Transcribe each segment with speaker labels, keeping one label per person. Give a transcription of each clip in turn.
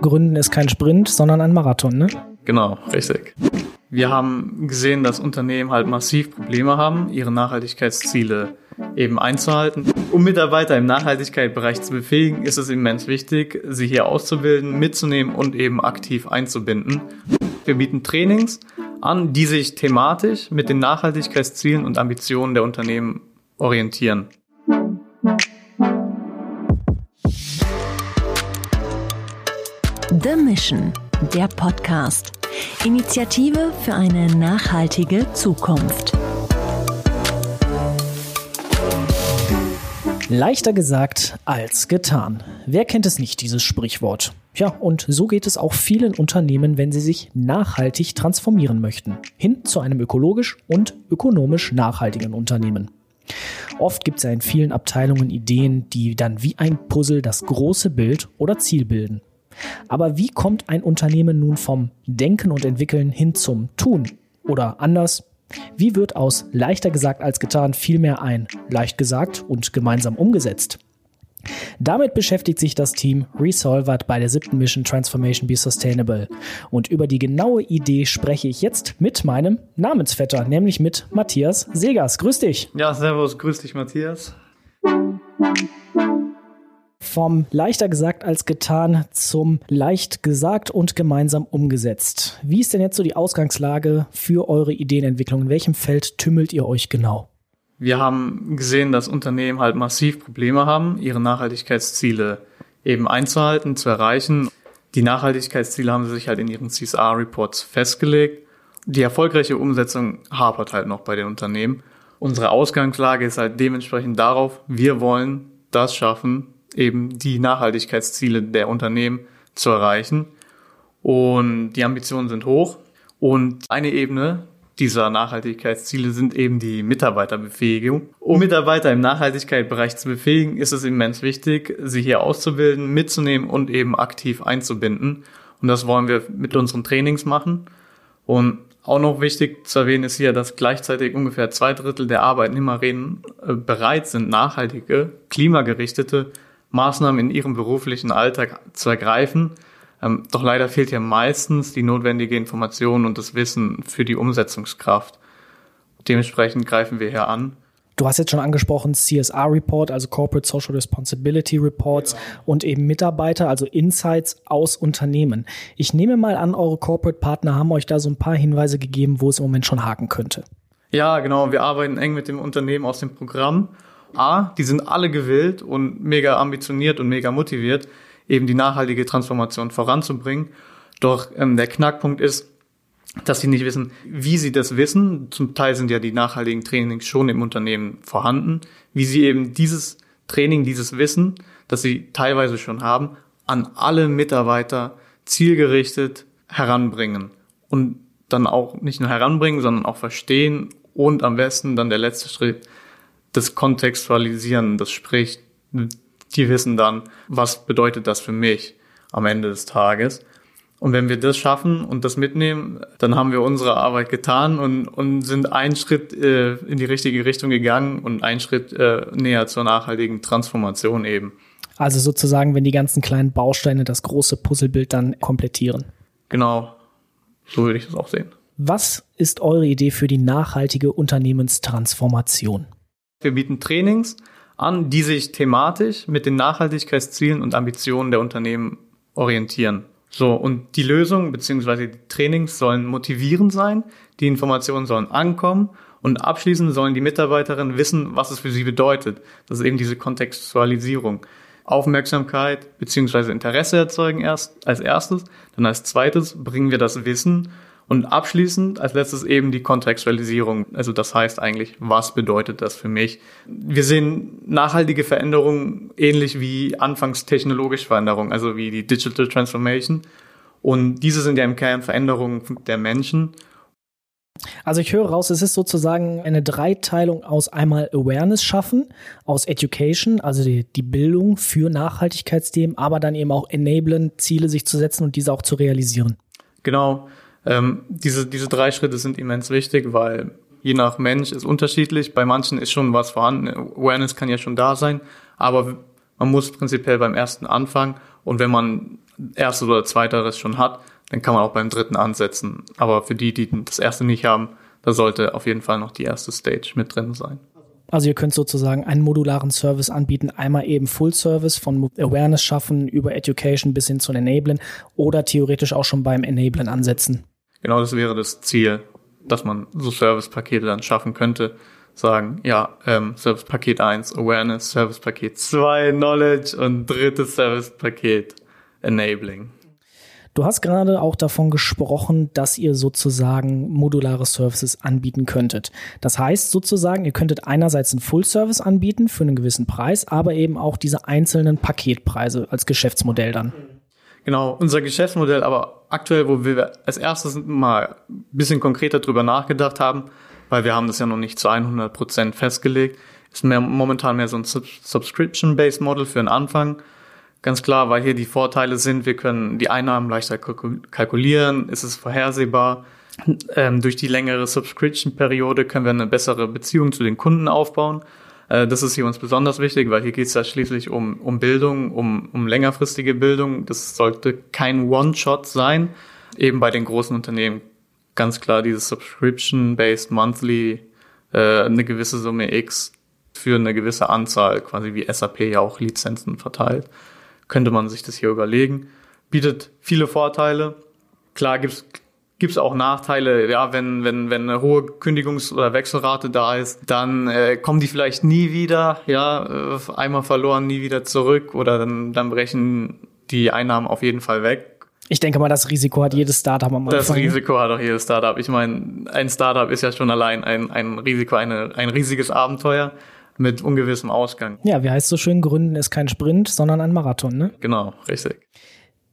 Speaker 1: Gründen ist kein Sprint, sondern ein Marathon, ne?
Speaker 2: Genau, richtig. Wir haben gesehen, dass Unternehmen halt massiv Probleme haben, ihre Nachhaltigkeitsziele eben einzuhalten. Um Mitarbeiter im Nachhaltigkeitsbereich zu befähigen, ist es immens wichtig, sie hier auszubilden, mitzunehmen und eben aktiv einzubinden. Wir bieten Trainings an, die sich thematisch mit den Nachhaltigkeitszielen und Ambitionen der Unternehmen orientieren.
Speaker 3: The Mission, der Podcast. Initiative für eine nachhaltige Zukunft.
Speaker 1: Leichter gesagt als getan. Wer kennt es nicht, dieses Sprichwort? Ja, und so geht es auch vielen Unternehmen, wenn sie sich nachhaltig transformieren möchten. Hin zu einem ökologisch und ökonomisch nachhaltigen Unternehmen. Oft gibt es ja in vielen Abteilungen Ideen, die dann wie ein Puzzle das große Bild oder Ziel bilden. Aber wie kommt ein Unternehmen nun vom Denken und Entwickeln hin zum Tun? Oder anders, wie wird aus leichter gesagt als getan vielmehr ein leicht gesagt und gemeinsam umgesetzt? Damit beschäftigt sich das Team Resolvert bei der siebten Mission Transformation Be Sustainable. Und über die genaue Idee spreche ich jetzt mit meinem Namensvetter, nämlich mit Matthias Segers. Grüß dich.
Speaker 2: Ja, servus, grüß dich, Matthias
Speaker 1: vom leichter gesagt als getan zum leicht gesagt und gemeinsam umgesetzt. Wie ist denn jetzt so die Ausgangslage für eure Ideenentwicklung? In welchem Feld tümmelt ihr euch genau?
Speaker 2: Wir haben gesehen, dass Unternehmen halt massiv Probleme haben, ihre Nachhaltigkeitsziele eben einzuhalten, zu erreichen. Die Nachhaltigkeitsziele haben sie sich halt in ihren CSR-Reports festgelegt. Die erfolgreiche Umsetzung hapert halt noch bei den Unternehmen. Unsere Ausgangslage ist halt dementsprechend darauf, wir wollen das schaffen, eben die Nachhaltigkeitsziele der Unternehmen zu erreichen. Und die Ambitionen sind hoch. Und eine Ebene dieser Nachhaltigkeitsziele sind eben die Mitarbeiterbefähigung. Um Mitarbeiter im Nachhaltigkeitsbereich zu befähigen, ist es immens wichtig, sie hier auszubilden, mitzunehmen und eben aktiv einzubinden. Und das wollen wir mit unseren Trainings machen. Und auch noch wichtig zu erwähnen ist hier, dass gleichzeitig ungefähr zwei Drittel der Arbeitnehmerinnen äh, bereit sind, nachhaltige, klimagerichtete Maßnahmen in ihrem beruflichen Alltag zu ergreifen. Ähm, doch leider fehlt hier meistens die notwendige Information und das Wissen für die Umsetzungskraft. Dementsprechend greifen wir hier an.
Speaker 1: Du hast jetzt schon angesprochen CSR-Report, also Corporate Social Responsibility Reports ja. und eben Mitarbeiter, also Insights aus Unternehmen. Ich nehme mal an, eure Corporate-Partner haben euch da so ein paar Hinweise gegeben, wo es im Moment schon haken könnte.
Speaker 2: Ja, genau. Wir arbeiten eng mit dem Unternehmen aus dem Programm A, die sind alle gewillt und mega ambitioniert und mega motiviert, eben die nachhaltige Transformation voranzubringen. Doch ähm, der Knackpunkt ist, dass sie nicht wissen, wie sie das wissen. Zum Teil sind ja die nachhaltigen Trainings schon im Unternehmen vorhanden, wie sie eben dieses Training, dieses Wissen, das sie teilweise schon haben, an alle Mitarbeiter zielgerichtet heranbringen. Und dann auch nicht nur heranbringen, sondern auch verstehen und am besten dann der letzte Schritt, das Kontextualisieren, das spricht, die wissen dann, was bedeutet das für mich am Ende des Tages. Und wenn wir das schaffen und das mitnehmen, dann haben wir unsere Arbeit getan und, und sind einen Schritt äh, in die richtige Richtung gegangen und einen Schritt äh, näher zur nachhaltigen Transformation eben.
Speaker 1: Also sozusagen, wenn die ganzen kleinen Bausteine das große Puzzlebild dann komplettieren.
Speaker 2: Genau, so würde ich das auch sehen.
Speaker 1: Was ist eure Idee für die nachhaltige Unternehmenstransformation?
Speaker 2: Wir bieten Trainings an, die sich thematisch mit den Nachhaltigkeitszielen und Ambitionen der Unternehmen orientieren. So, und die Lösung bzw. die Trainings sollen motivierend sein, die Informationen sollen ankommen und abschließend sollen die Mitarbeiterinnen wissen, was es für sie bedeutet. Das ist eben diese Kontextualisierung. Aufmerksamkeit bzw. Interesse erzeugen erst als erstes, dann als zweites bringen wir das Wissen und abschließend als letztes eben die Kontextualisierung. Also das heißt eigentlich, was bedeutet das für mich? Wir sehen nachhaltige Veränderungen ähnlich wie anfangs technologische Veränderungen, also wie die Digital Transformation. Und diese sind ja im Kern Veränderungen der Menschen.
Speaker 1: Also ich höre raus, es ist sozusagen eine Dreiteilung aus einmal Awareness schaffen, aus Education, also die, die Bildung für Nachhaltigkeitsthemen, aber dann eben auch enablen, Ziele sich zu setzen und diese auch zu realisieren.
Speaker 2: Genau. Ähm, diese, diese drei Schritte sind immens wichtig, weil je nach Mensch ist unterschiedlich. Bei manchen ist schon was vorhanden. Awareness kann ja schon da sein, aber man muss prinzipiell beim ersten anfangen. Und wenn man erstes oder zweiteres schon hat, dann kann man auch beim dritten ansetzen. Aber für die, die das erste nicht haben, da sollte auf jeden Fall noch die erste Stage mit drin sein.
Speaker 1: Also ihr könnt sozusagen einen modularen Service anbieten, einmal eben Full Service von Awareness schaffen über Education bis hin zu Enablen oder theoretisch auch schon beim Enablen ansetzen.
Speaker 2: Genau, das wäre das Ziel, dass man so Service-Pakete dann schaffen könnte. Sagen, ja, ähm, Service Paket 1 Awareness, Service Paket 2 Knowledge und drittes Service Paket Enabling.
Speaker 1: Du hast gerade auch davon gesprochen, dass ihr sozusagen modulare Services anbieten könntet. Das heißt sozusagen, ihr könntet einerseits einen Full Service anbieten für einen gewissen Preis, aber eben auch diese einzelnen Paketpreise als Geschäftsmodell dann.
Speaker 2: Genau, unser Geschäftsmodell, aber aktuell, wo wir als erstes mal ein bisschen konkreter drüber nachgedacht haben, weil wir haben das ja noch nicht zu 100 Prozent festgelegt, ist mehr, momentan mehr so ein Subscription-Based Model für den Anfang Ganz klar, weil hier die Vorteile sind, wir können die Einnahmen leichter kalkulieren, ist es vorhersehbar. Ähm, durch die längere Subscription-Periode können wir eine bessere Beziehung zu den Kunden aufbauen. Äh, das ist hier uns besonders wichtig, weil hier geht es ja schließlich um, um Bildung, um, um längerfristige Bildung. Das sollte kein One-Shot sein. Eben bei den großen Unternehmen ganz klar dieses Subscription-based Monthly, äh, eine gewisse Summe X für eine gewisse Anzahl, quasi wie SAP ja auch Lizenzen verteilt könnte man sich das hier überlegen. Bietet viele Vorteile. Klar gibt's gibt's auch Nachteile, ja, wenn, wenn, wenn eine hohe Kündigungs- oder Wechselrate da ist, dann äh, kommen die vielleicht nie wieder, ja, äh, einmal verloren, nie wieder zurück oder dann, dann brechen die Einnahmen auf jeden Fall weg.
Speaker 1: Ich denke mal, das Risiko hat jedes Startup am
Speaker 2: Anfang. Das Risiko hat auch jedes Startup. Ich meine, ein Startup ist ja schon allein ein, ein Risiko, eine, ein riesiges Abenteuer mit ungewissem Ausgang.
Speaker 1: Ja, wie heißt so schön, Gründen ist kein Sprint, sondern ein Marathon, ne?
Speaker 2: Genau, richtig.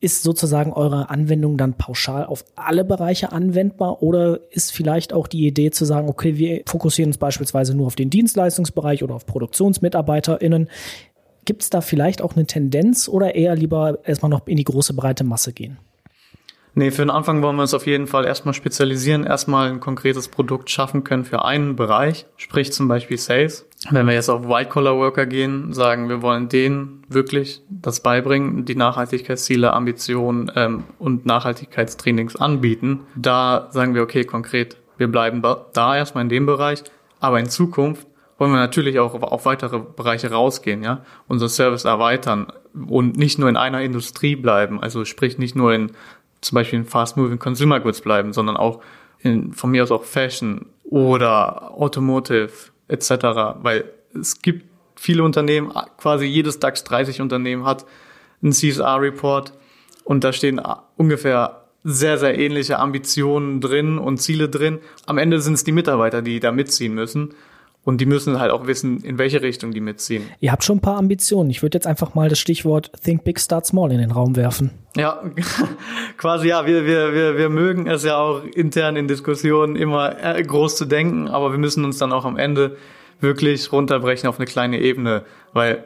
Speaker 1: Ist sozusagen eure Anwendung dann pauschal auf alle Bereiche anwendbar oder ist vielleicht auch die Idee zu sagen, okay, wir fokussieren uns beispielsweise nur auf den Dienstleistungsbereich oder auf ProduktionsmitarbeiterInnen? Gibt es da vielleicht auch eine Tendenz oder eher lieber erstmal noch in die große breite Masse gehen?
Speaker 2: Nee, für den Anfang wollen wir uns auf jeden Fall erstmal spezialisieren, erstmal ein konkretes Produkt schaffen können für einen Bereich, sprich zum Beispiel Sales. Wenn wir jetzt auf White-Collar-Worker gehen, sagen, wir wollen denen wirklich das beibringen, die Nachhaltigkeitsziele, Ambitionen ähm, und Nachhaltigkeitstrainings anbieten, da sagen wir, okay, konkret, wir bleiben da erstmal in dem Bereich, aber in Zukunft wollen wir natürlich auch auf weitere Bereiche rausgehen, ja, unser Service erweitern und nicht nur in einer Industrie bleiben, also sprich nicht nur in zum Beispiel in Fast-Moving Consumer Goods bleiben, sondern auch in, von mir aus auch Fashion oder Automotive etc., weil es gibt viele Unternehmen, quasi jedes DAX 30 Unternehmen hat einen CSR-Report und da stehen ungefähr sehr, sehr ähnliche Ambitionen drin und Ziele drin. Am Ende sind es die Mitarbeiter, die da mitziehen müssen. Und die müssen halt auch wissen, in welche Richtung die mitziehen.
Speaker 1: Ihr habt schon ein paar Ambitionen. Ich würde jetzt einfach mal das Stichwort Think Big, Start Small in den Raum werfen.
Speaker 2: Ja, quasi ja. Wir, wir, wir, wir mögen es ja auch intern in Diskussionen immer äh, groß zu denken, aber wir müssen uns dann auch am Ende wirklich runterbrechen auf eine kleine Ebene, weil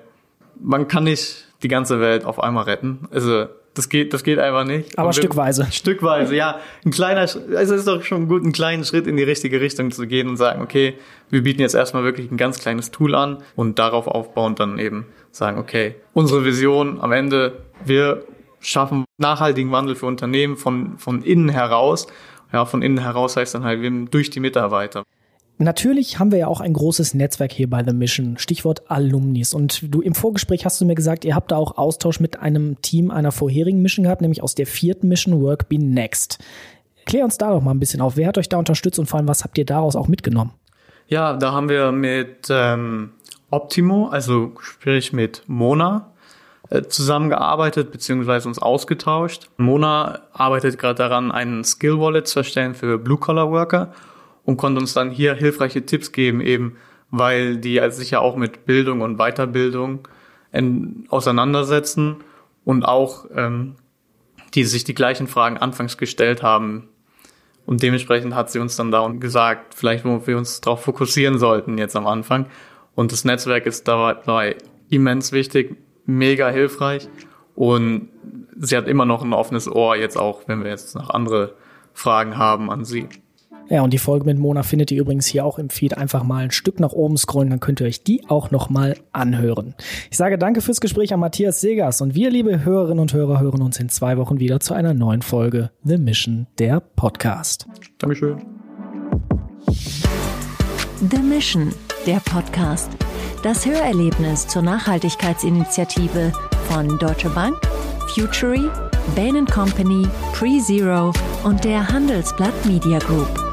Speaker 2: man kann nicht die ganze Welt auf einmal retten. Also das geht, das geht einfach nicht.
Speaker 1: Aber stückweise.
Speaker 2: Stückweise, ja. Ein kleiner, also es ist doch schon gut, einen kleinen Schritt in die richtige Richtung zu gehen und sagen, okay, wir bieten jetzt erstmal wirklich ein ganz kleines Tool an und darauf aufbauend dann eben sagen, okay, unsere Vision am Ende, wir schaffen nachhaltigen Wandel für Unternehmen von, von innen heraus. Ja, von innen heraus heißt dann halt durch die Mitarbeiter.
Speaker 1: Natürlich haben wir ja auch ein großes Netzwerk hier bei The Mission, Stichwort Alumnis. Und du im Vorgespräch hast du mir gesagt, ihr habt da auch Austausch mit einem Team einer vorherigen Mission gehabt, nämlich aus der vierten Mission Work Be Next. Klär uns da doch mal ein bisschen auf. Wer hat euch da unterstützt und vor allem, was habt ihr daraus auch mitgenommen?
Speaker 2: Ja, da haben wir mit ähm, Optimo, also sprich mit Mona, äh, zusammengearbeitet beziehungsweise uns ausgetauscht. Mona arbeitet gerade daran, einen Skill Wallet zu erstellen für Blue Collar Worker und konnte uns dann hier hilfreiche Tipps geben, eben weil die sich ja auch mit Bildung und Weiterbildung in, auseinandersetzen und auch ähm, die sich die gleichen Fragen anfangs gestellt haben. Und dementsprechend hat sie uns dann da gesagt, vielleicht wo wir uns darauf fokussieren sollten jetzt am Anfang. Und das Netzwerk ist dabei immens wichtig, mega hilfreich. Und sie hat immer noch ein offenes Ohr, jetzt auch, wenn wir jetzt noch andere Fragen haben an sie.
Speaker 1: Ja, und die Folge mit Mona findet ihr übrigens hier auch im Feed. Einfach mal ein Stück nach oben scrollen, dann könnt ihr euch die auch nochmal anhören. Ich sage danke fürs Gespräch an Matthias Segers und wir, liebe Hörerinnen und Hörer, hören uns in zwei Wochen wieder zu einer neuen Folge The Mission, der Podcast.
Speaker 2: Dankeschön.
Speaker 3: The Mission, der Podcast. Das Hörerlebnis zur Nachhaltigkeitsinitiative von Deutsche Bank, Futury, Bain Company, PreZero und der Handelsblatt Media Group.